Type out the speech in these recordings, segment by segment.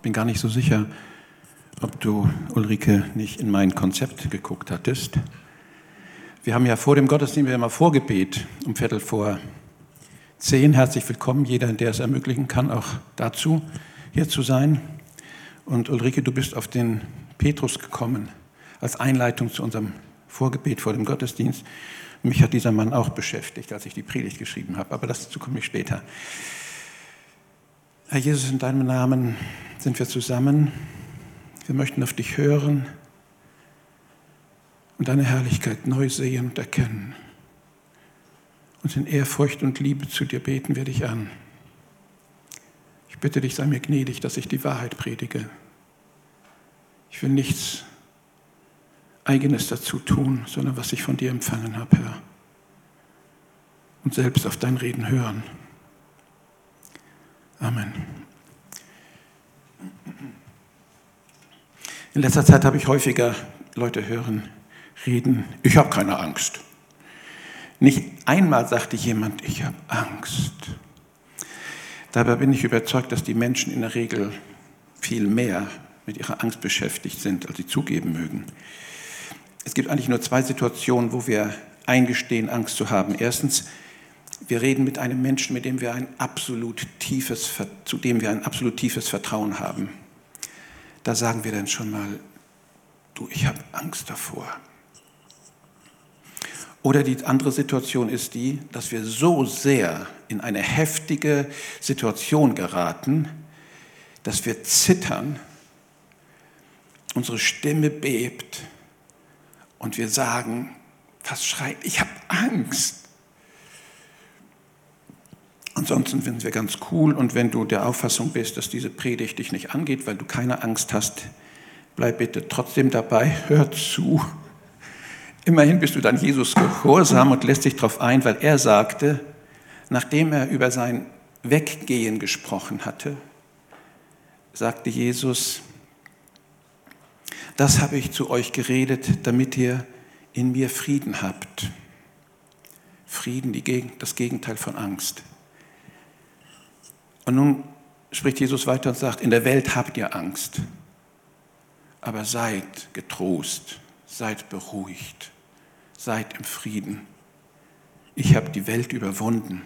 Ich bin gar nicht so sicher, ob du, Ulrike, nicht in mein Konzept geguckt hattest. Wir haben ja vor dem Gottesdienst immer Vorgebet um Viertel vor zehn. Herzlich willkommen, jeder, der es ermöglichen kann, auch dazu hier zu sein. Und Ulrike, du bist auf den Petrus gekommen als Einleitung zu unserem Vorgebet vor dem Gottesdienst. Mich hat dieser Mann auch beschäftigt, als ich die Predigt geschrieben habe, aber dazu komme ich später. Herr Jesus, in deinem Namen sind wir zusammen. Wir möchten auf dich hören und deine Herrlichkeit neu sehen und erkennen. Und in Ehrfurcht und Liebe zu dir beten wir dich an. Ich bitte dich, sei mir gnädig, dass ich die Wahrheit predige. Ich will nichts Eigenes dazu tun, sondern was ich von dir empfangen habe, Herr. Und selbst auf dein Reden hören. Amen. In letzter Zeit habe ich häufiger Leute hören, reden, ich habe keine Angst. Nicht einmal sagte jemand, ich habe Angst. Dabei bin ich überzeugt, dass die Menschen in der Regel viel mehr mit ihrer Angst beschäftigt sind, als sie zugeben mögen. Es gibt eigentlich nur zwei Situationen, wo wir eingestehen, Angst zu haben. Erstens, wir reden mit einem Menschen, mit dem wir ein absolut tiefes, zu dem wir ein absolut tiefes Vertrauen haben. Da sagen wir dann schon mal, du, ich habe Angst davor. Oder die andere Situation ist die, dass wir so sehr in eine heftige Situation geraten, dass wir zittern, unsere Stimme bebt und wir sagen, fast schreien, ich habe Angst. Ansonsten finden wir ganz cool und wenn du der Auffassung bist, dass diese Predigt dich nicht angeht, weil du keine Angst hast, bleib bitte trotzdem dabei, hör zu. Immerhin bist du dann Jesus gehorsam und lässt dich darauf ein, weil er sagte, nachdem er über sein Weggehen gesprochen hatte, sagte Jesus, das habe ich zu euch geredet, damit ihr in mir Frieden habt. Frieden, das Gegenteil von Angst. Und nun spricht Jesus weiter und sagt, in der Welt habt ihr Angst, aber seid getrost, seid beruhigt, seid im Frieden. Ich habe die Welt überwunden.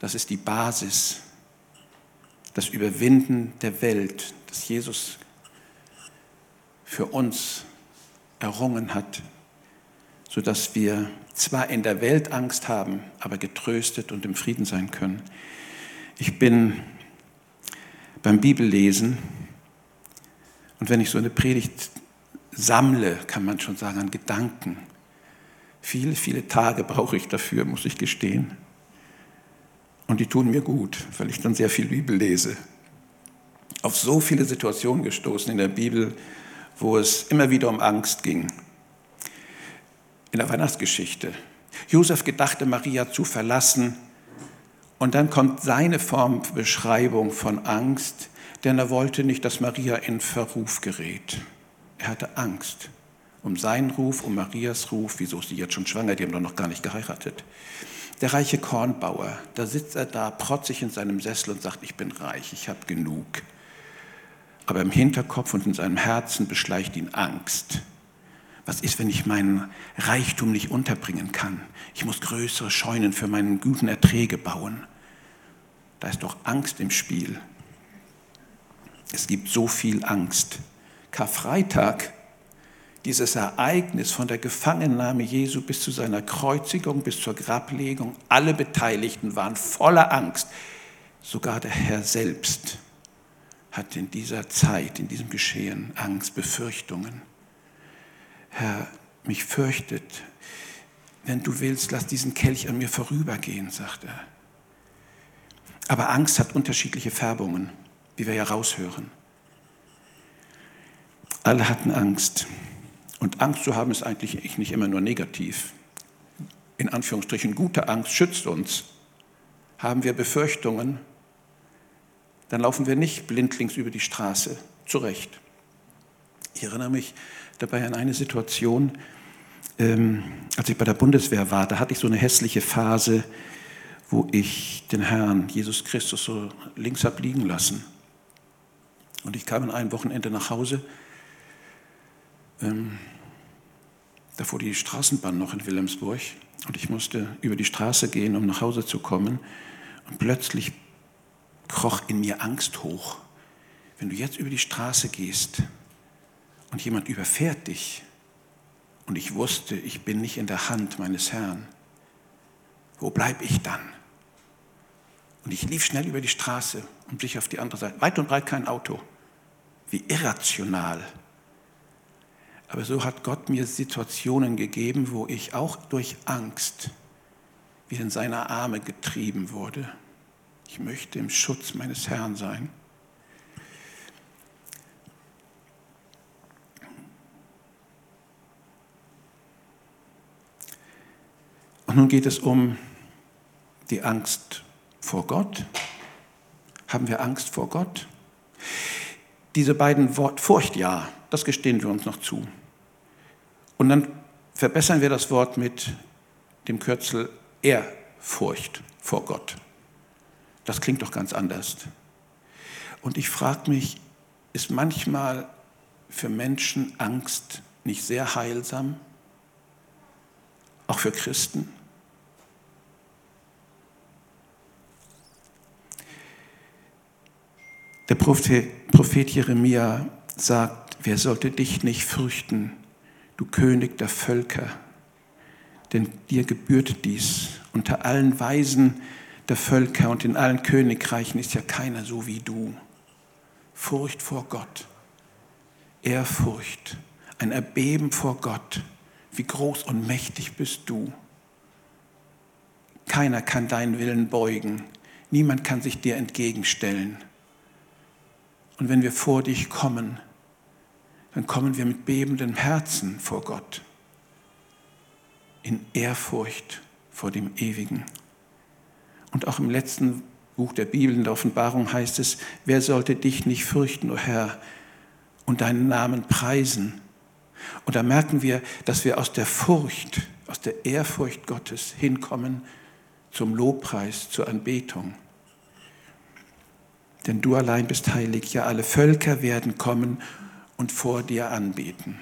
Das ist die Basis, das Überwinden der Welt, das Jesus für uns errungen hat, sodass wir zwar in der Welt Angst haben, aber getröstet und im Frieden sein können. Ich bin beim Bibellesen und wenn ich so eine Predigt sammle, kann man schon sagen, an Gedanken. Viele, viele Tage brauche ich dafür, muss ich gestehen. Und die tun mir gut, weil ich dann sehr viel Bibel lese. Auf so viele Situationen gestoßen in der Bibel, wo es immer wieder um Angst ging. In der Weihnachtsgeschichte. Josef gedachte, Maria zu verlassen, und dann kommt seine Formbeschreibung von Angst, denn er wollte nicht, dass Maria in Verruf gerät. Er hatte Angst um seinen Ruf, um Marias Ruf. Wieso ist sie jetzt schon schwanger? Die haben doch noch gar nicht geheiratet. Der reiche Kornbauer, da sitzt er da protzig in seinem Sessel und sagt, ich bin reich, ich habe genug. Aber im Hinterkopf und in seinem Herzen beschleicht ihn Angst. Was ist, wenn ich meinen Reichtum nicht unterbringen kann? Ich muss größere Scheunen für meine guten Erträge bauen. Da ist doch Angst im Spiel. Es gibt so viel Angst. Karfreitag, dieses Ereignis von der Gefangennahme Jesu bis zu seiner Kreuzigung, bis zur Grablegung, alle Beteiligten waren voller Angst. Sogar der Herr selbst hat in dieser Zeit, in diesem Geschehen Angst, Befürchtungen. Herr, mich fürchtet, wenn du willst, lass diesen Kelch an mir vorübergehen, sagt er. Aber Angst hat unterschiedliche Färbungen, wie wir ja raushören. Alle hatten Angst. Und Angst zu haben ist eigentlich nicht immer nur negativ. In Anführungsstrichen, gute Angst schützt uns. Haben wir Befürchtungen, dann laufen wir nicht blindlings über die Straße. Zurecht. Ich erinnere mich dabei an eine Situation, ähm, als ich bei der Bundeswehr war, da hatte ich so eine hässliche Phase, wo ich den Herrn Jesus Christus so links habe liegen lassen. Und ich kam an einem Wochenende nach Hause. Ähm, da fuhr die Straßenbahn noch in Wilhelmsburg und ich musste über die Straße gehen, um nach Hause zu kommen. Und plötzlich kroch in mir Angst hoch. Wenn du jetzt über die Straße gehst und jemand überfährt dich und ich wusste, ich bin nicht in der Hand meines Herrn, wo bleibe ich dann? Und ich lief schnell über die Straße und sich auf die andere Seite. Weit und breit kein Auto. Wie irrational. Aber so hat Gott mir Situationen gegeben, wo ich auch durch Angst wieder in seine Arme getrieben wurde. Ich möchte im Schutz meines Herrn sein. Und nun geht es um die Angst vor Gott. Haben wir Angst vor Gott? Diese beiden Worte, Furcht ja, das gestehen wir uns noch zu. Und dann verbessern wir das Wort mit dem Kürzel Ehrfurcht vor Gott. Das klingt doch ganz anders. Und ich frage mich, ist manchmal für Menschen Angst nicht sehr heilsam? Auch für Christen? Der Prophet Jeremia sagt, wer sollte dich nicht fürchten, du König der Völker? Denn dir gebührt dies. Unter allen Weisen der Völker und in allen Königreichen ist ja keiner so wie du. Furcht vor Gott, Ehrfurcht, ein Erbeben vor Gott. Wie groß und mächtig bist du. Keiner kann deinen Willen beugen. Niemand kann sich dir entgegenstellen. Und wenn wir vor dich kommen, dann kommen wir mit bebendem Herzen vor Gott, in Ehrfurcht vor dem Ewigen. Und auch im letzten Buch der Bibel, in der Offenbarung heißt es, wer sollte dich nicht fürchten, o oh Herr, und deinen Namen preisen? Und da merken wir, dass wir aus der Furcht, aus der Ehrfurcht Gottes hinkommen zum Lobpreis, zur Anbetung denn du allein bist heilig. Ja, alle Völker werden kommen und vor dir anbeten.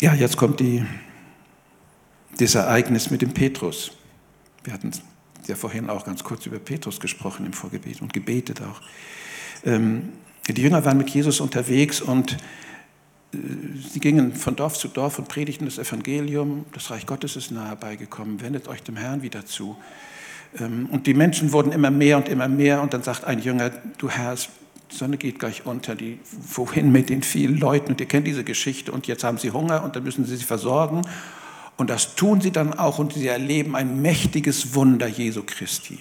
Ja, jetzt kommt die, das Ereignis mit dem Petrus. Wir hatten ja vorhin auch ganz kurz über Petrus gesprochen im Vorgebet und gebetet auch. Ähm, die Jünger waren mit Jesus unterwegs und Sie gingen von Dorf zu Dorf und predigten das Evangelium. Das Reich Gottes ist nahe beigekommen. Wendet euch dem Herrn wieder zu. Ähm, und die Menschen wurden immer mehr und immer mehr. Und dann sagt ein Jünger, du Herr, die Sonne geht gleich unter. Die, wohin mit den vielen Leuten? Und ihr kennt diese Geschichte. Und jetzt haben sie Hunger und dann müssen sie sich versorgen. Und das tun sie dann auch und sie erleben ein mächtiges Wunder Jesu Christi.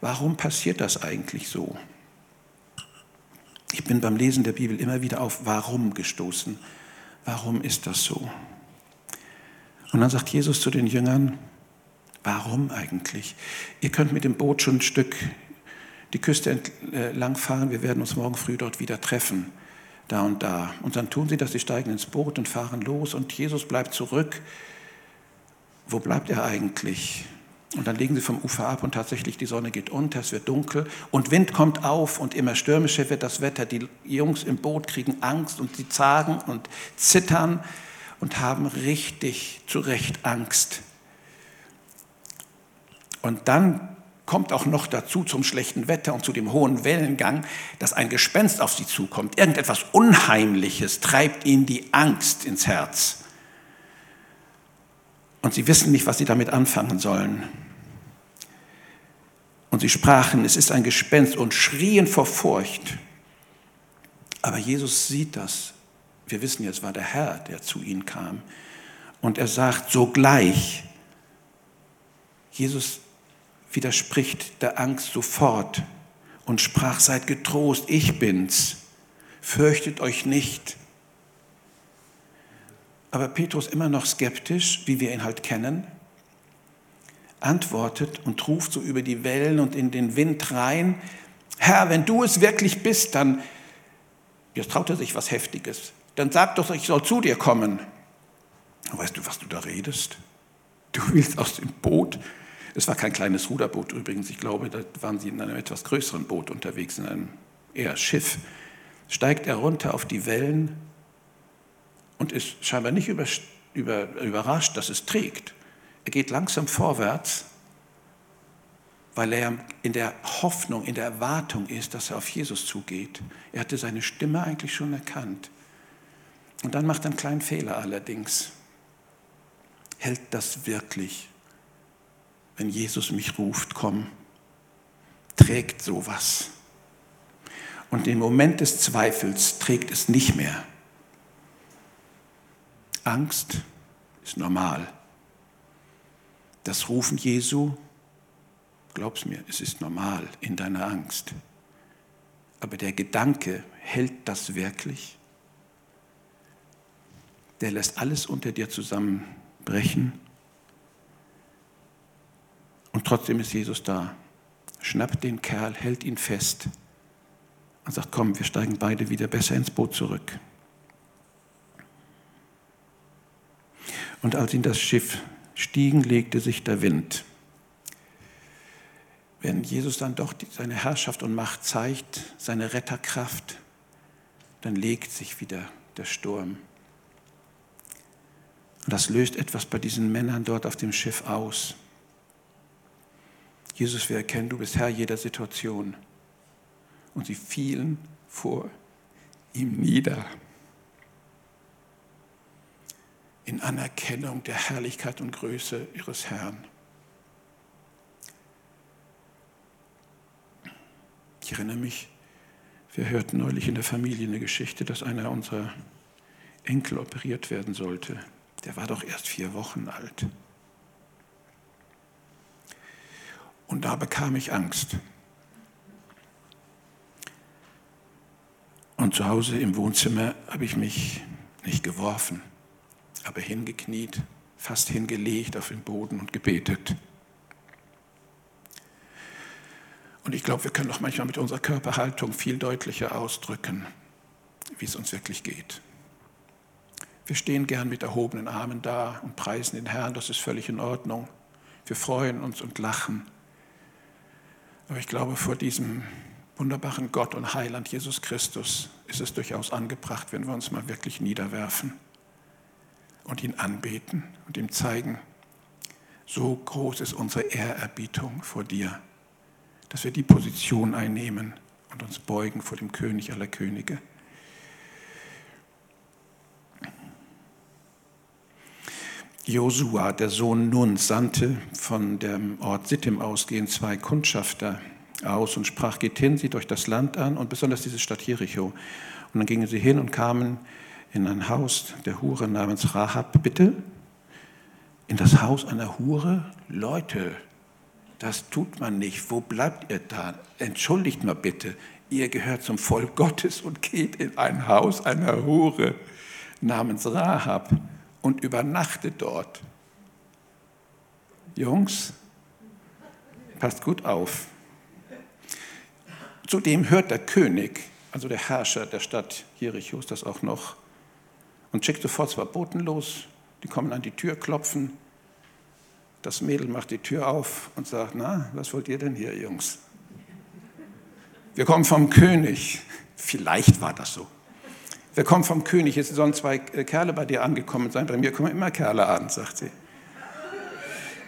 Warum passiert das eigentlich so? Ich bin beim Lesen der Bibel immer wieder auf Warum gestoßen. Warum ist das so? Und dann sagt Jesus zu den Jüngern, warum eigentlich? Ihr könnt mit dem Boot schon ein Stück die Küste entlang äh, fahren, wir werden uns morgen früh dort wieder treffen, da und da. Und dann tun sie das, sie steigen ins Boot und fahren los und Jesus bleibt zurück. Wo bleibt er eigentlich? Und dann legen sie vom Ufer ab und tatsächlich die Sonne geht unter, es wird dunkel und Wind kommt auf und immer stürmischer wird das Wetter. Die Jungs im Boot kriegen Angst und sie zagen und zittern und haben richtig zu Recht Angst. Und dann kommt auch noch dazu zum schlechten Wetter und zu dem hohen Wellengang, dass ein Gespenst auf sie zukommt. Irgendetwas Unheimliches treibt ihnen die Angst ins Herz. Und sie wissen nicht, was sie damit anfangen sollen. Und sie sprachen, es ist ein Gespenst und schrien vor Furcht. Aber Jesus sieht das. Wir wissen jetzt, war der Herr, der zu ihnen kam. Und er sagt sogleich, Jesus widerspricht der Angst sofort und sprach, seid getrost, ich bin's, fürchtet euch nicht. Aber Petrus immer noch skeptisch, wie wir ihn halt kennen, antwortet und ruft so über die Wellen und in den Wind rein, Herr, wenn du es wirklich bist, dann, jetzt traut er sich was Heftiges, dann sag doch, ich soll zu dir kommen. Weißt du, was du da redest? Du willst aus dem Boot Es war kein kleines Ruderboot übrigens. Ich glaube, da waren sie in einem etwas größeren Boot unterwegs, in einem eher Schiff. Steigt er runter auf die Wellen und ist scheinbar nicht über, über, überrascht, dass es trägt. Er geht langsam vorwärts, weil er in der Hoffnung, in der Erwartung ist, dass er auf Jesus zugeht. Er hatte seine Stimme eigentlich schon erkannt. Und dann macht er einen kleinen Fehler allerdings. Hält das wirklich, wenn Jesus mich ruft, komm, trägt sowas. Und im Moment des Zweifels trägt es nicht mehr. Angst ist normal. Das Rufen Jesu, glaub's mir, es ist normal in deiner Angst. Aber der Gedanke, hält das wirklich? Der lässt alles unter dir zusammenbrechen. Und trotzdem ist Jesus da. Schnappt den Kerl, hält ihn fest und sagt, komm, wir steigen beide wieder besser ins Boot zurück. Und als in das Schiff stiegen, legte sich der Wind. Wenn Jesus dann doch seine Herrschaft und Macht zeigt, seine Retterkraft, dann legt sich wieder der Sturm. Und das löst etwas bei diesen Männern dort auf dem Schiff aus. Jesus, wir erkennen, du bist Herr jeder Situation. Und sie fielen vor ihm nieder. In Anerkennung der Herrlichkeit und Größe ihres Herrn. Ich erinnere mich, wir hörten neulich in der Familie eine Geschichte, dass einer unserer Enkel operiert werden sollte. Der war doch erst vier Wochen alt. Und da bekam ich Angst. Und zu Hause im Wohnzimmer habe ich mich nicht geworfen aber hingekniet, fast hingelegt auf den Boden und gebetet. Und ich glaube, wir können auch manchmal mit unserer Körperhaltung viel deutlicher ausdrücken, wie es uns wirklich geht. Wir stehen gern mit erhobenen Armen da und preisen den Herrn, das ist völlig in Ordnung. Wir freuen uns und lachen. Aber ich glaube, vor diesem wunderbaren Gott und Heiland Jesus Christus ist es durchaus angebracht, wenn wir uns mal wirklich niederwerfen und ihn anbeten und ihm zeigen, so groß ist unsere Ehrerbietung vor dir, dass wir die Position einnehmen und uns beugen vor dem König aller Könige. Josua, der Sohn Nun, sandte von dem Ort Sittim ausgehend zwei Kundschafter aus und sprach, geht hin, sie durch das Land an und besonders diese Stadt Jericho. Und dann gingen sie hin und kamen in ein Haus der Hure namens Rahab, bitte? In das Haus einer Hure? Leute, das tut man nicht. Wo bleibt ihr da? Entschuldigt mal bitte, ihr gehört zum Volk Gottes und geht in ein Haus einer Hure namens Rahab und übernachtet dort. Jungs, passt gut auf. Zudem hört der König, also der Herrscher der Stadt Jericho, das auch noch, und schickt sofort zwei Boten los, die kommen an die Tür, klopfen. Das Mädel macht die Tür auf und sagt, na, was wollt ihr denn hier, Jungs? Wir kommen vom König. Vielleicht war das so. Wir kommen vom König. Es sollen zwei äh, Kerle bei dir angekommen sein. Bei mir kommen immer Kerle an, sagt sie.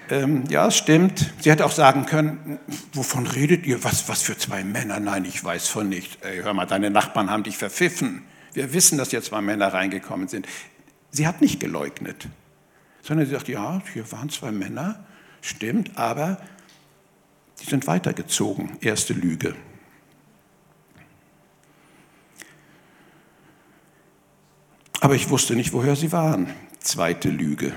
Ähm, ja, es stimmt. Sie hätte auch sagen können, wovon redet ihr? Was, was für zwei Männer? Nein, ich weiß von nicht. Ey, hör mal, deine Nachbarn haben dich verpfiffen. Wir wissen, dass jetzt zwei Männer reingekommen sind. Sie hat nicht geleugnet, sondern sie sagt, ja, hier waren zwei Männer, stimmt, aber die sind weitergezogen. Erste Lüge. Aber ich wusste nicht, woher sie waren. Zweite Lüge.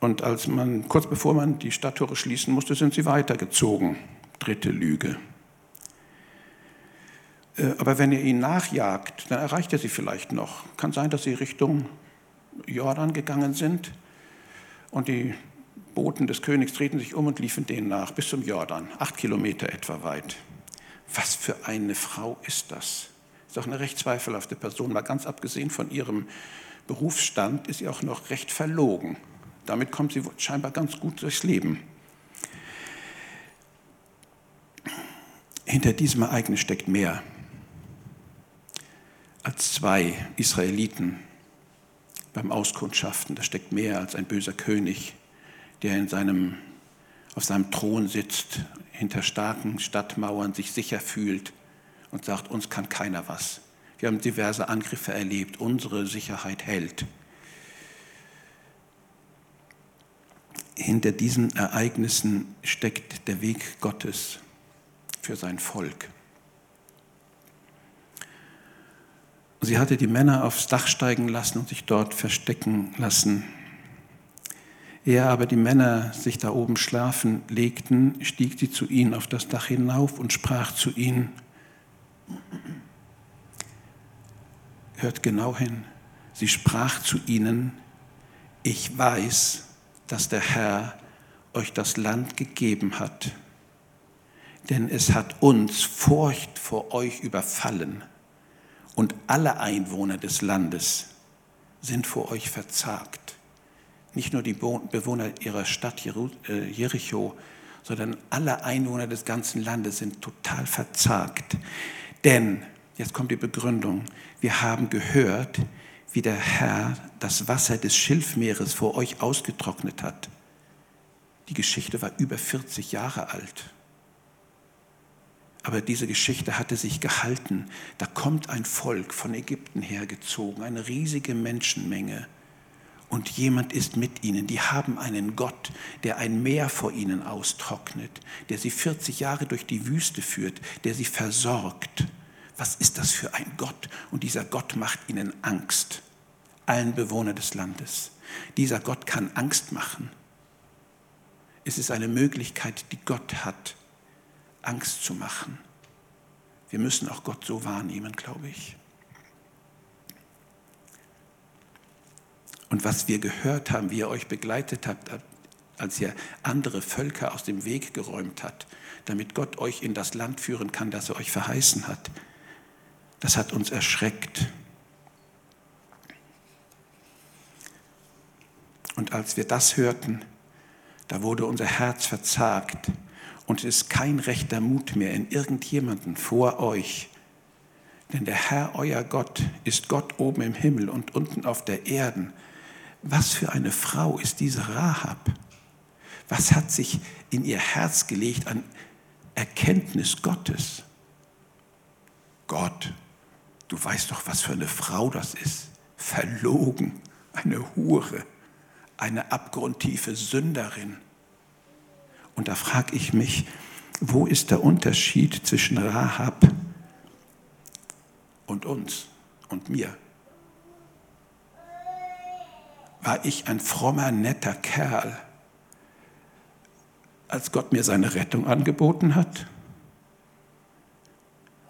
Und als man, kurz bevor man die Stadttore schließen musste, sind sie weitergezogen. Dritte Lüge. Äh, aber wenn ihr ihn nachjagt, dann erreicht er sie vielleicht noch. Kann sein, dass sie Richtung Jordan gegangen sind und die Boten des Königs drehten sich um und liefen denen nach bis zum Jordan, acht Kilometer etwa weit. Was für eine Frau ist das? Ist doch eine recht zweifelhafte Person, mal ganz abgesehen von ihrem Berufsstand ist sie auch noch recht verlogen. Damit kommt sie scheinbar ganz gut durchs Leben. Hinter diesem Ereignis steckt mehr als zwei Israeliten beim Auskundschaften. Da steckt mehr als ein böser König, der in seinem, auf seinem Thron sitzt, hinter starken Stadtmauern sich sicher fühlt und sagt, uns kann keiner was. Wir haben diverse Angriffe erlebt, unsere Sicherheit hält. Hinter diesen Ereignissen steckt der Weg Gottes für sein Volk. Sie hatte die Männer aufs Dach steigen lassen und sich dort verstecken lassen. Ehe aber die Männer sich da oben schlafen legten, stieg sie zu ihnen auf das Dach hinauf und sprach zu ihnen, hört genau hin, sie sprach zu ihnen, ich weiß, dass der Herr euch das Land gegeben hat, denn es hat uns Furcht vor euch überfallen und alle Einwohner des Landes sind vor euch verzagt. Nicht nur die Bewohner ihrer Stadt äh, Jericho, sondern alle Einwohner des ganzen Landes sind total verzagt. Denn, jetzt kommt die Begründung, wir haben gehört, wie der Herr das Wasser des Schilfmeeres vor euch ausgetrocknet hat. Die Geschichte war über 40 Jahre alt. Aber diese Geschichte hatte sich gehalten. Da kommt ein Volk von Ägypten hergezogen, eine riesige Menschenmenge. Und jemand ist mit ihnen. Die haben einen Gott, der ein Meer vor ihnen austrocknet, der sie 40 Jahre durch die Wüste führt, der sie versorgt. Was ist das für ein Gott? Und dieser Gott macht ihnen Angst, allen Bewohnern des Landes. Dieser Gott kann Angst machen. Es ist eine Möglichkeit, die Gott hat Angst zu machen. Wir müssen auch Gott so wahrnehmen, glaube ich. Und was wir gehört haben, wie er euch begleitet hat, als ihr andere Völker aus dem Weg geräumt hat, damit Gott euch in das Land führen kann, das er euch verheißen hat, das hat uns erschreckt. Und als wir das hörten, da wurde unser Herz verzagt und es ist kein rechter Mut mehr in irgendjemanden vor euch. Denn der Herr, euer Gott, ist Gott oben im Himmel und unten auf der Erde. Was für eine Frau ist diese Rahab? Was hat sich in ihr Herz gelegt an Erkenntnis Gottes? Gott, du weißt doch, was für eine Frau das ist. Verlogen, eine Hure, eine abgrundtiefe Sünderin. Und da frage ich mich, wo ist der Unterschied zwischen Rahab und uns und mir? War ich ein frommer, netter Kerl, als Gott mir seine Rettung angeboten hat?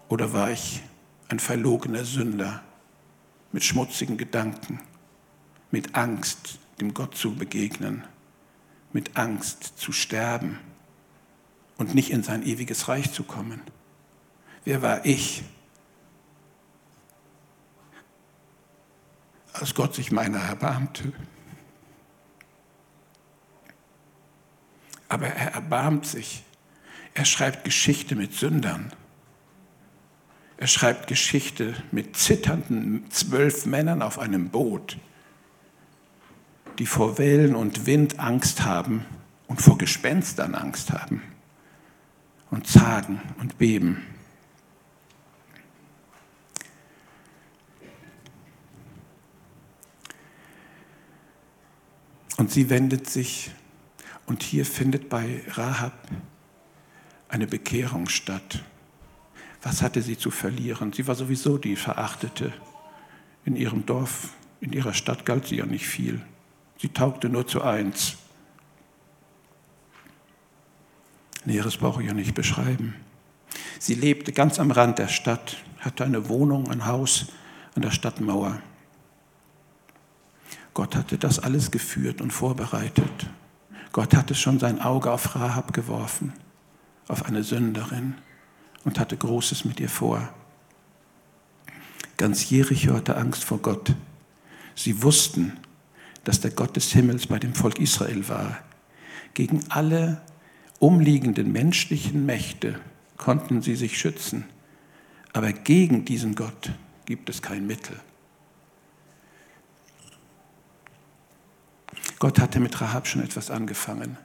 Oder war ich ein verlogener Sünder mit schmutzigen Gedanken, mit Angst, dem Gott zu begegnen? Mit Angst zu sterben und nicht in sein ewiges Reich zu kommen. Wer war ich, als Gott sich meiner erbarmte? Aber er erbarmt sich. Er schreibt Geschichte mit Sündern. Er schreibt Geschichte mit zitternden zwölf Männern auf einem Boot die vor Wellen und Wind Angst haben und vor Gespenstern Angst haben und zagen und beben. Und sie wendet sich und hier findet bei Rahab eine Bekehrung statt. Was hatte sie zu verlieren? Sie war sowieso die Verachtete. In ihrem Dorf, in ihrer Stadt galt sie ja nicht viel. Sie taugte nur zu eins. Näheres brauche ich ja nicht beschreiben. Sie lebte ganz am Rand der Stadt, hatte eine Wohnung, ein Haus an der Stadtmauer. Gott hatte das alles geführt und vorbereitet. Gott hatte schon sein Auge auf Rahab geworfen, auf eine Sünderin und hatte Großes mit ihr vor. Ganz Jericho hatte Angst vor Gott. Sie wussten, dass der Gott des Himmels bei dem Volk Israel war. Gegen alle umliegenden menschlichen Mächte konnten sie sich schützen, aber gegen diesen Gott gibt es kein Mittel. Gott hatte mit Rahab schon etwas angefangen,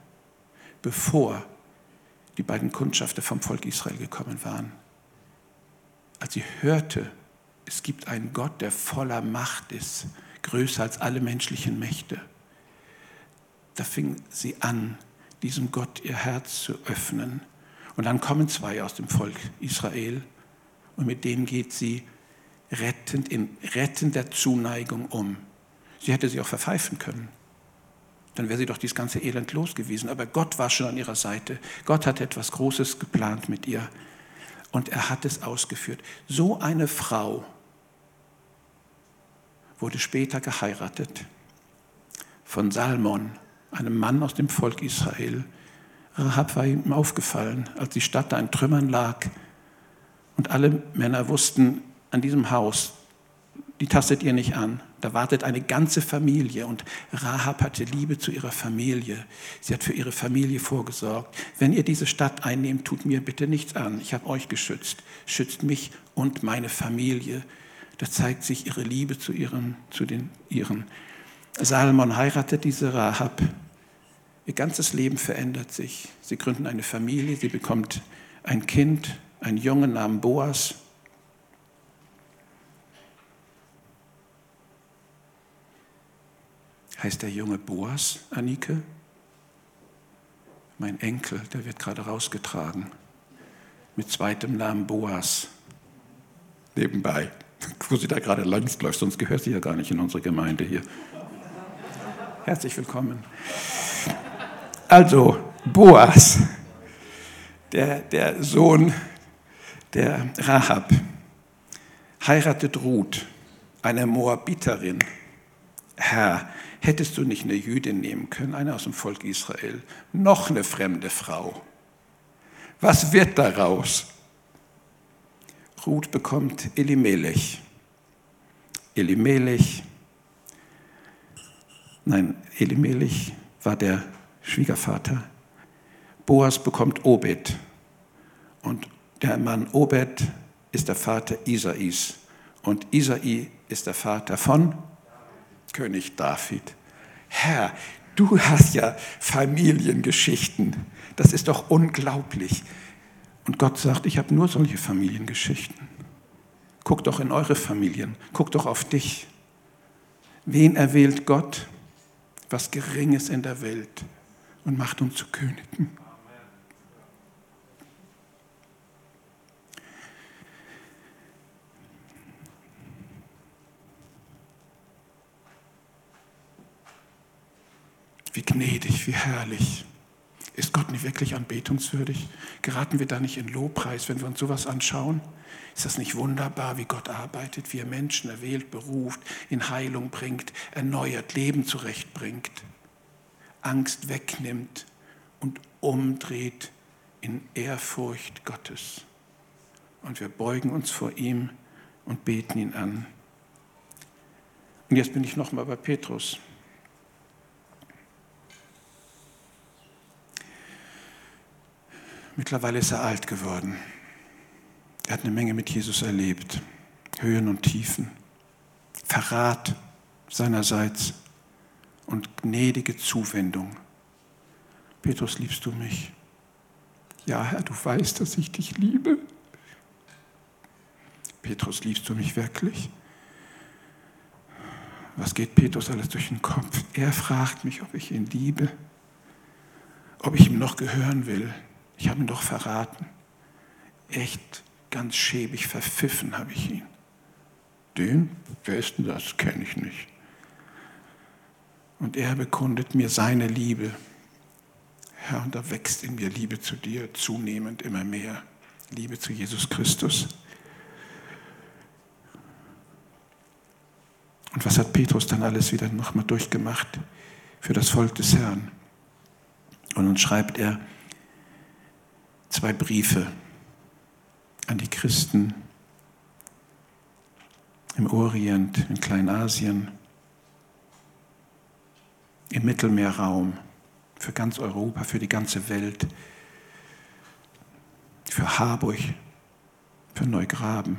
bevor die beiden Kundschafter vom Volk Israel gekommen waren. Als sie hörte, es gibt einen Gott, der voller Macht ist, größer als alle menschlichen Mächte, da fing sie an, diesem Gott ihr Herz zu öffnen. Und dann kommen zwei aus dem Volk Israel und mit denen geht sie rettend in rettender Zuneigung um. Sie hätte sie auch verpfeifen können. Dann wäre sie doch dieses ganze Elend los gewesen. Aber Gott war schon an ihrer Seite. Gott hatte etwas Großes geplant mit ihr. Und er hat es ausgeführt. So eine Frau wurde später geheiratet von Salmon, einem Mann aus dem Volk Israel. Rahab war ihm aufgefallen, als die Stadt da in Trümmern lag und alle Männer wussten, an diesem Haus, die tastet ihr nicht an. Da wartet eine ganze Familie und Rahab hatte Liebe zu ihrer Familie. Sie hat für ihre Familie vorgesorgt. Wenn ihr diese Stadt einnehmt, tut mir bitte nichts an. Ich habe euch geschützt. Schützt mich und meine Familie. Da zeigt sich ihre Liebe zu, ihren, zu den ihren. Salomon heiratet diese Rahab. Ihr ganzes Leben verändert sich. Sie gründen eine Familie, sie bekommt ein Kind, einen Jungen namens Boas. Heißt der Junge Boas, Anike? Mein Enkel, der wird gerade rausgetragen. Mit zweitem Namen Boas. Nebenbei, wo sie da gerade längst läuft, sonst gehört sie ja gar nicht in unsere Gemeinde hier. Herzlich willkommen. Also, Boas, der, der Sohn der Rahab, heiratet Ruth, eine Moabiterin. Herr, hättest du nicht eine Jüdin nehmen können, eine aus dem Volk Israel, noch eine fremde Frau? Was wird daraus? Ruth bekommt Elimelech. Elimelech, nein, Elimelech war der Schwiegervater. Boas bekommt Obed. Und der Mann Obed ist der Vater Isais. Und Isai ist der Vater von König David. Herr, du hast ja Familiengeschichten. Das ist doch unglaublich. Und Gott sagt, ich habe nur solche Familiengeschichten. Guck doch in eure Familien, guck doch auf dich. Wen erwählt Gott? Was Geringes in der Welt und macht uns zu Königen. Wie gnädig, wie herrlich. Ist Gott nicht wirklich anbetungswürdig? Geraten wir da nicht in Lobpreis, wenn wir uns sowas anschauen? Ist das nicht wunderbar, wie Gott arbeitet, wie er Menschen erwählt, beruft, in Heilung bringt, erneuert, Leben zurechtbringt, Angst wegnimmt und umdreht in Ehrfurcht Gottes. Und wir beugen uns vor ihm und beten ihn an. Und jetzt bin ich nochmal bei Petrus. Mittlerweile ist er alt geworden. Er hat eine Menge mit Jesus erlebt. Höhen und Tiefen. Verrat seinerseits und gnädige Zuwendung. Petrus, liebst du mich? Ja, Herr, du weißt, dass ich dich liebe. Petrus, liebst du mich wirklich? Was geht Petrus alles durch den Kopf? Er fragt mich, ob ich ihn liebe, ob ich ihm noch gehören will. Ich habe ihn doch verraten. Echt ganz schäbig verpfiffen habe ich ihn. Den? Wer ist denn das? Kenne ich nicht. Und er bekundet mir seine Liebe. Herr, und da wächst in mir Liebe zu dir zunehmend immer mehr. Liebe zu Jesus Christus. Und was hat Petrus dann alles wieder nochmal durchgemacht für das Volk des Herrn? Und dann schreibt er, zwei Briefe an die Christen im Orient, in Kleinasien. im Mittelmeerraum, für ganz Europa, für die ganze Welt, für Harburg, für Neugraben.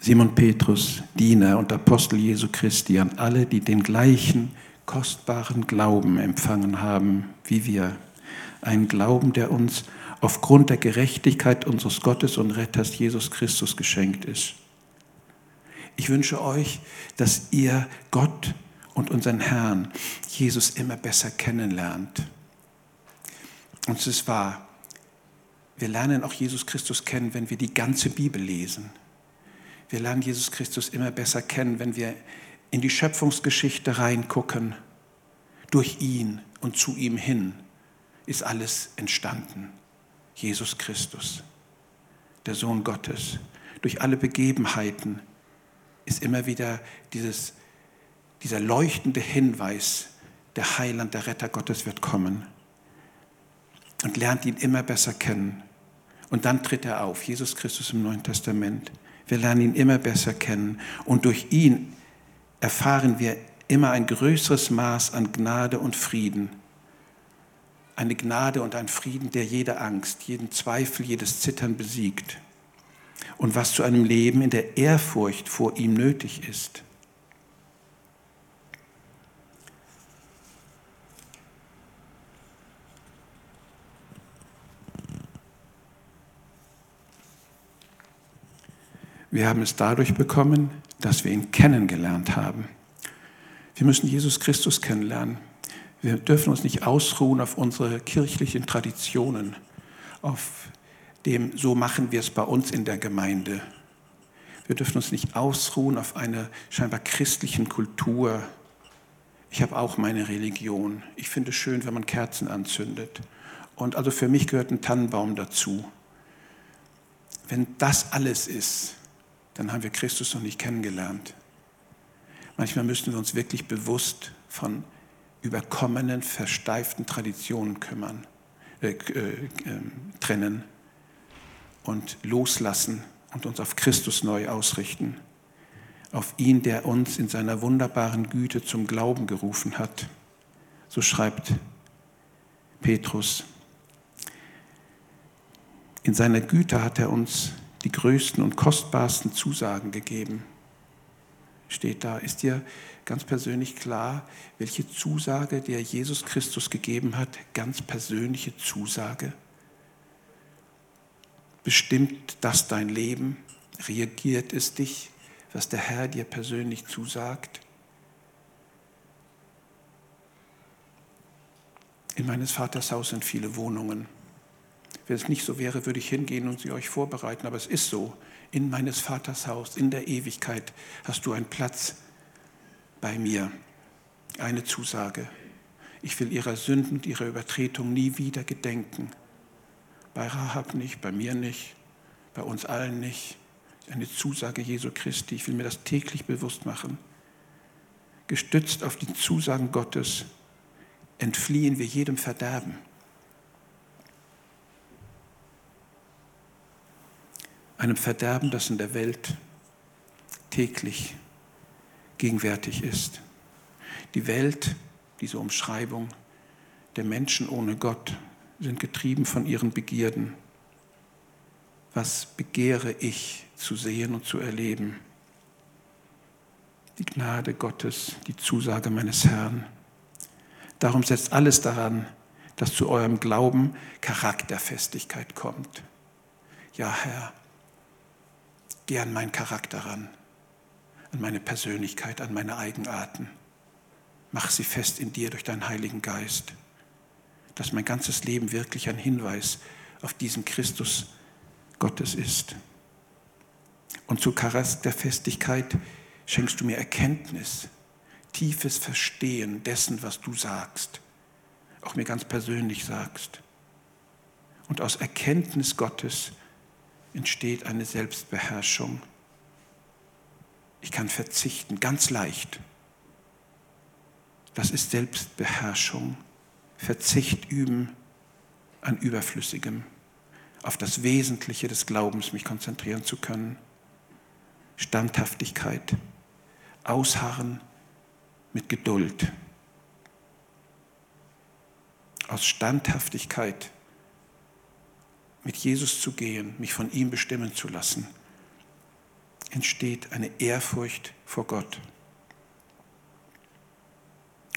Simon Petrus, Diener und Apostel Jesu Christi, an alle, die den gleichen kostbaren Glauben empfangen haben wie wir. Einen Glauben, der uns aufgrund der Gerechtigkeit unseres Gottes und Retters Jesus Christus geschenkt ist. Ich wünsche euch, dass ihr Gott und unseren Herrn Jesus immer besser kennenlernt. Und es ist wahr, wir lernen auch Jesus Christus kennen, wenn wir die ganze Bibel lesen. Wir lernen Jesus Christus immer besser kennen, wenn wir in die Schöpfungsgeschichte reingucken. Durch ihn und zu ihm hin ist alles entstanden. Jesus Christus, der Sohn Gottes. Durch alle Begebenheiten ist immer wieder dieses, dieser leuchtende Hinweis, der Heiland, der Retter Gottes wird kommen. Und lernt ihn immer besser kennen. Und dann tritt er auf, Jesus Christus im Neuen Testament. Wir lernen ihn immer besser kennen. Und durch ihn erfahren wir immer ein größeres Maß an Gnade und Frieden eine Gnade und ein Frieden, der jede Angst, jeden Zweifel, jedes Zittern besiegt und was zu einem Leben in der Ehrfurcht vor ihm nötig ist. Wir haben es dadurch bekommen, dass wir ihn kennengelernt haben. Wir müssen Jesus Christus kennenlernen. Wir dürfen uns nicht ausruhen auf unsere kirchlichen Traditionen, auf dem, so machen wir es bei uns in der Gemeinde. Wir dürfen uns nicht ausruhen auf einer scheinbar christlichen Kultur. Ich habe auch meine Religion. Ich finde es schön, wenn man Kerzen anzündet. Und also für mich gehört ein Tannenbaum dazu. Wenn das alles ist, dann haben wir Christus noch nicht kennengelernt. Manchmal müssen wir uns wirklich bewusst von überkommenen, versteiften Traditionen kümmern, äh, äh, ähm, trennen und loslassen und uns auf Christus neu ausrichten, auf ihn, der uns in seiner wunderbaren Güte zum Glauben gerufen hat. So schreibt Petrus. In seiner Güte hat er uns die größten und kostbarsten Zusagen gegeben. Steht da, ist dir ganz persönlich klar, welche Zusage der Jesus Christus gegeben hat, ganz persönliche Zusage. Bestimmt das dein Leben? Reagiert es dich, was der Herr dir persönlich zusagt? In meines Vaters Haus sind viele Wohnungen. Wenn es nicht so wäre, würde ich hingehen und sie euch vorbereiten, aber es ist so. In meines Vaters Haus, in der Ewigkeit hast du einen Platz bei mir. Eine Zusage. Ich will ihrer Sünden und ihrer Übertretung nie wieder gedenken. Bei Rahab nicht, bei mir nicht, bei uns allen nicht. Eine Zusage Jesu Christi. Ich will mir das täglich bewusst machen. Gestützt auf die Zusagen Gottes entfliehen wir jedem Verderben. Einem Verderben, das in der Welt täglich gegenwärtig ist. Die Welt, diese Umschreibung der Menschen ohne Gott, sind getrieben von ihren Begierden. Was begehre ich zu sehen und zu erleben? Die Gnade Gottes, die Zusage meines Herrn. Darum setzt alles daran, dass zu eurem Glauben Charakterfestigkeit kommt. Ja, Herr, geh an meinen Charakter ran an meine Persönlichkeit, an meine Eigenarten. Mach sie fest in dir durch deinen Heiligen Geist, dass mein ganzes Leben wirklich ein Hinweis auf diesen Christus Gottes ist. Und zur Charakterfestigkeit schenkst du mir Erkenntnis, tiefes Verstehen dessen, was du sagst, auch mir ganz persönlich sagst. Und aus Erkenntnis Gottes entsteht eine Selbstbeherrschung ich kann verzichten, ganz leicht. Das ist Selbstbeherrschung. Verzicht üben an Überflüssigem, auf das Wesentliche des Glaubens mich konzentrieren zu können. Standhaftigkeit, Ausharren mit Geduld, aus Standhaftigkeit mit Jesus zu gehen, mich von ihm bestimmen zu lassen, entsteht eine Ehrfurcht vor Gott.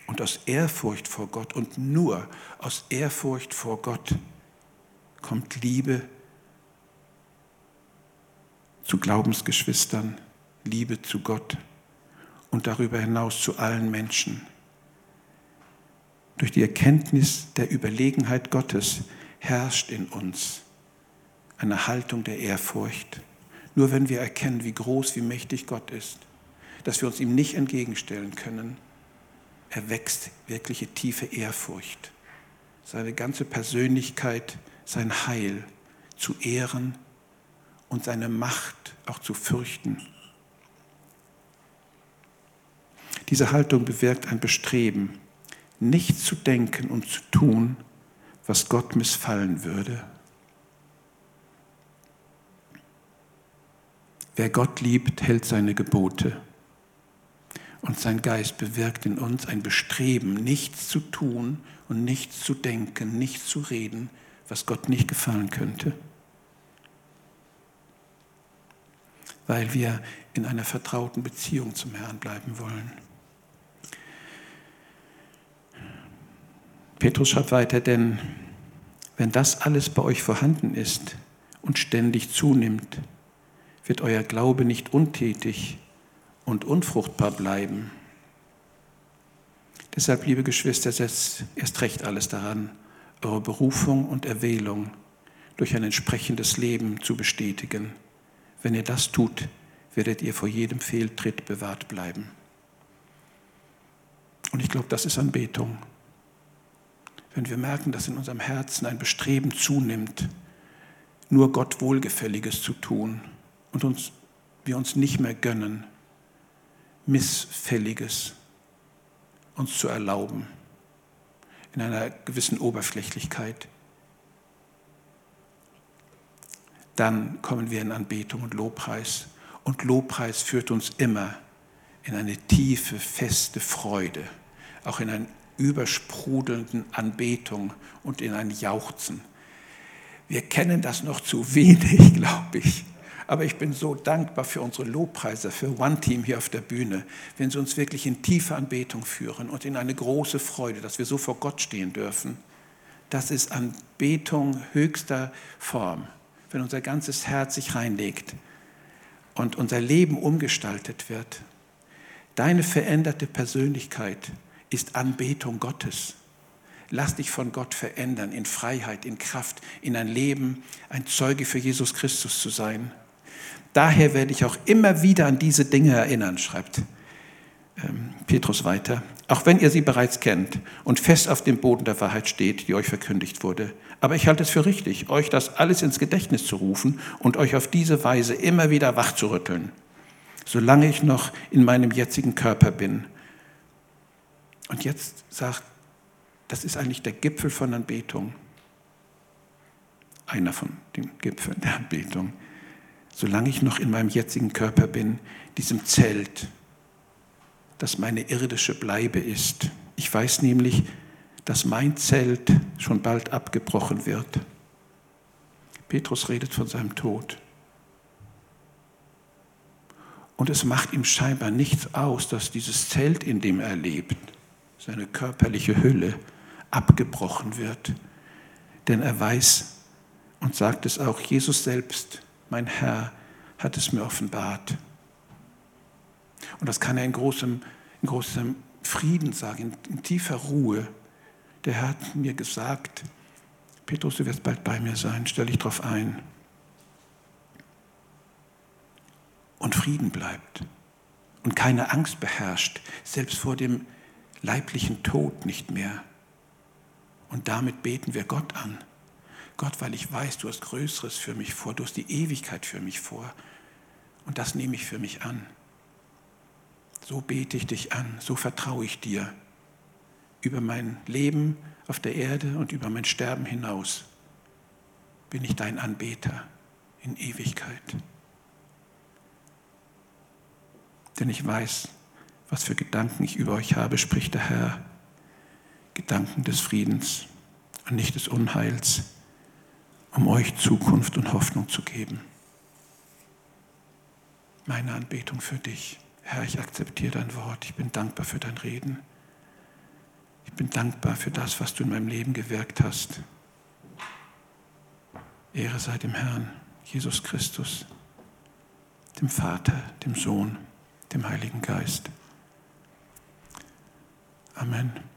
Und aus Ehrfurcht vor Gott und nur aus Ehrfurcht vor Gott kommt Liebe zu Glaubensgeschwistern, Liebe zu Gott und darüber hinaus zu allen Menschen. Durch die Erkenntnis der Überlegenheit Gottes herrscht in uns eine Haltung der Ehrfurcht. Nur wenn wir erkennen, wie groß, wie mächtig Gott ist, dass wir uns ihm nicht entgegenstellen können, erwächst wirkliche tiefe Ehrfurcht. Seine ganze Persönlichkeit, sein Heil zu ehren und seine Macht auch zu fürchten. Diese Haltung bewirkt ein Bestreben, nicht zu denken und zu tun, was Gott missfallen würde. Wer Gott liebt, hält seine Gebote. Und sein Geist bewirkt in uns ein Bestreben, nichts zu tun und nichts zu denken, nichts zu reden, was Gott nicht gefallen könnte. Weil wir in einer vertrauten Beziehung zum Herrn bleiben wollen. Petrus schreibt weiter, denn wenn das alles bei euch vorhanden ist und ständig zunimmt, wird euer Glaube nicht untätig und unfruchtbar bleiben. Deshalb, liebe Geschwister, setzt erst recht alles daran, eure Berufung und Erwählung durch ein entsprechendes Leben zu bestätigen. Wenn ihr das tut, werdet ihr vor jedem Fehltritt bewahrt bleiben. Und ich glaube, das ist Anbetung. Wenn wir merken, dass in unserem Herzen ein Bestreben zunimmt, nur Gott Wohlgefälliges zu tun und uns, wir uns nicht mehr gönnen, Missfälliges uns zu erlauben, in einer gewissen Oberflächlichkeit, dann kommen wir in Anbetung und Lobpreis. Und Lobpreis führt uns immer in eine tiefe, feste Freude, auch in eine übersprudelnden Anbetung und in ein Jauchzen. Wir kennen das noch zu wenig, glaube ich. Aber ich bin so dankbar für unsere Lobpreise, für One Team hier auf der Bühne, wenn sie uns wirklich in tiefe Anbetung führen und in eine große Freude, dass wir so vor Gott stehen dürfen. Das ist Anbetung höchster Form, wenn unser ganzes Herz sich reinlegt und unser Leben umgestaltet wird. Deine veränderte Persönlichkeit ist Anbetung Gottes. Lass dich von Gott verändern in Freiheit, in Kraft, in ein Leben, ein Zeuge für Jesus Christus zu sein. Daher werde ich auch immer wieder an diese Dinge erinnern, schreibt ähm, Petrus weiter, auch wenn ihr sie bereits kennt und fest auf dem Boden der Wahrheit steht, die euch verkündigt wurde. Aber ich halte es für richtig, euch das alles ins Gedächtnis zu rufen und euch auf diese Weise immer wieder wach zu rütteln, solange ich noch in meinem jetzigen Körper bin. Und jetzt sagt, das ist eigentlich der Gipfel von Anbetung. Einer von den Gipfeln der Anbetung solange ich noch in meinem jetzigen Körper bin, diesem Zelt, das meine irdische Bleibe ist. Ich weiß nämlich, dass mein Zelt schon bald abgebrochen wird. Petrus redet von seinem Tod. Und es macht ihm scheinbar nichts aus, dass dieses Zelt, in dem er lebt, seine körperliche Hülle, abgebrochen wird. Denn er weiß und sagt es auch, Jesus selbst mein Herr hat es mir offenbart. Und das kann er in großem, in großem Frieden sagen, in, in tiefer Ruhe. Der Herr hat mir gesagt, Petrus, du wirst bald bei mir sein, stell dich darauf ein. Und Frieden bleibt und keine Angst beherrscht, selbst vor dem leiblichen Tod nicht mehr. Und damit beten wir Gott an. Gott, weil ich weiß, du hast Größeres für mich vor, du hast die Ewigkeit für mich vor. Und das nehme ich für mich an. So bete ich dich an, so vertraue ich dir über mein Leben auf der Erde und über mein Sterben hinaus. Bin ich dein Anbeter in Ewigkeit. Denn ich weiß, was für Gedanken ich über euch habe, spricht der Herr. Gedanken des Friedens und nicht des Unheils, um euch Zukunft und Hoffnung zu geben. Meine Anbetung für dich. Herr, ich akzeptiere dein Wort. Ich bin dankbar für dein Reden. Ich bin dankbar für das, was du in meinem Leben gewirkt hast. Ehre sei dem Herrn, Jesus Christus, dem Vater, dem Sohn, dem Heiligen Geist. Amen.